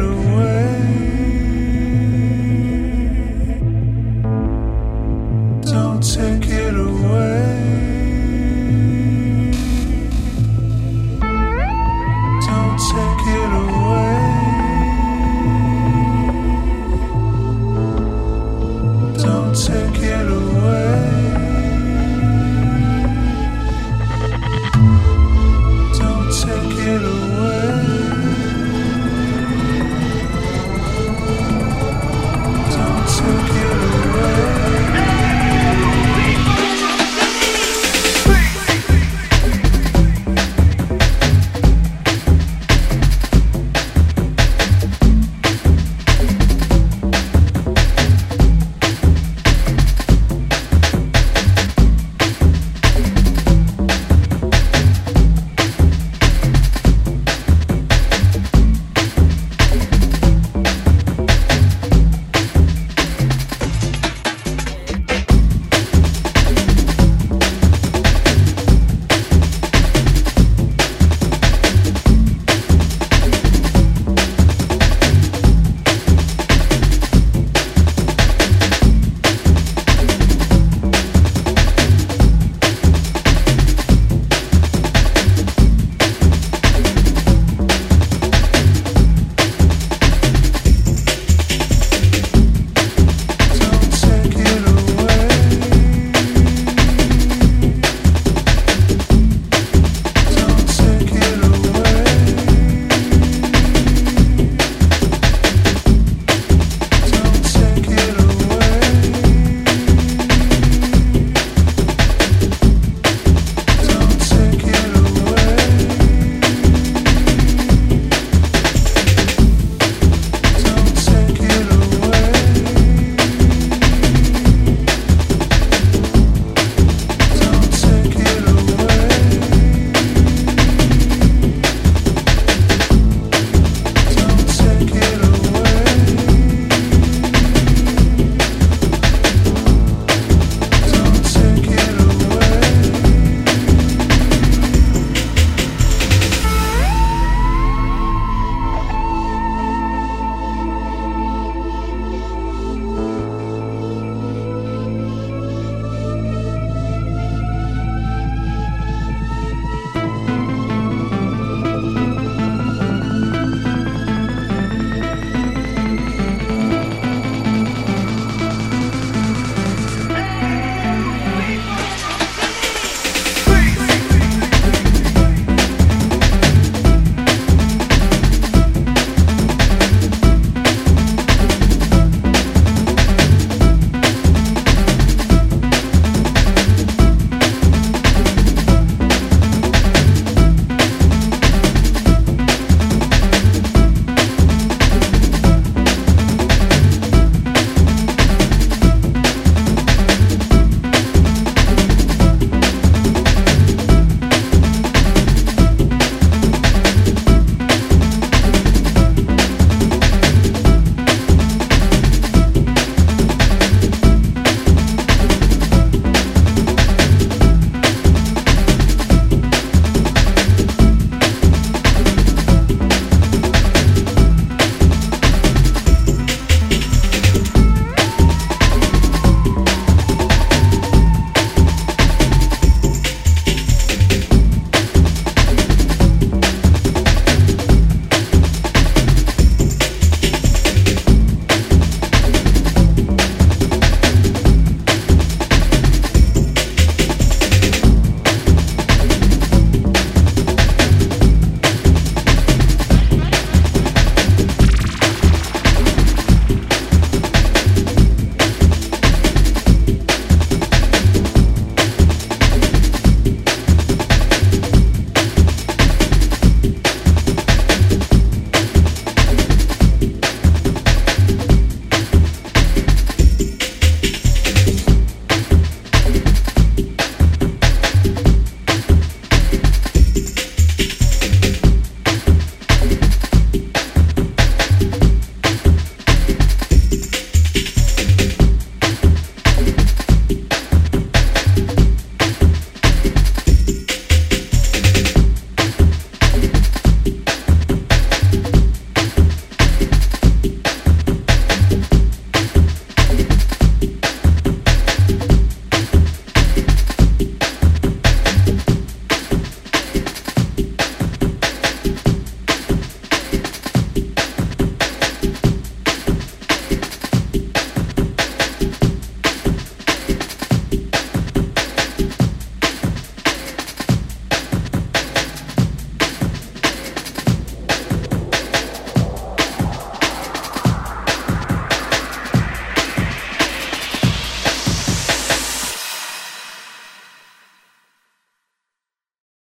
away.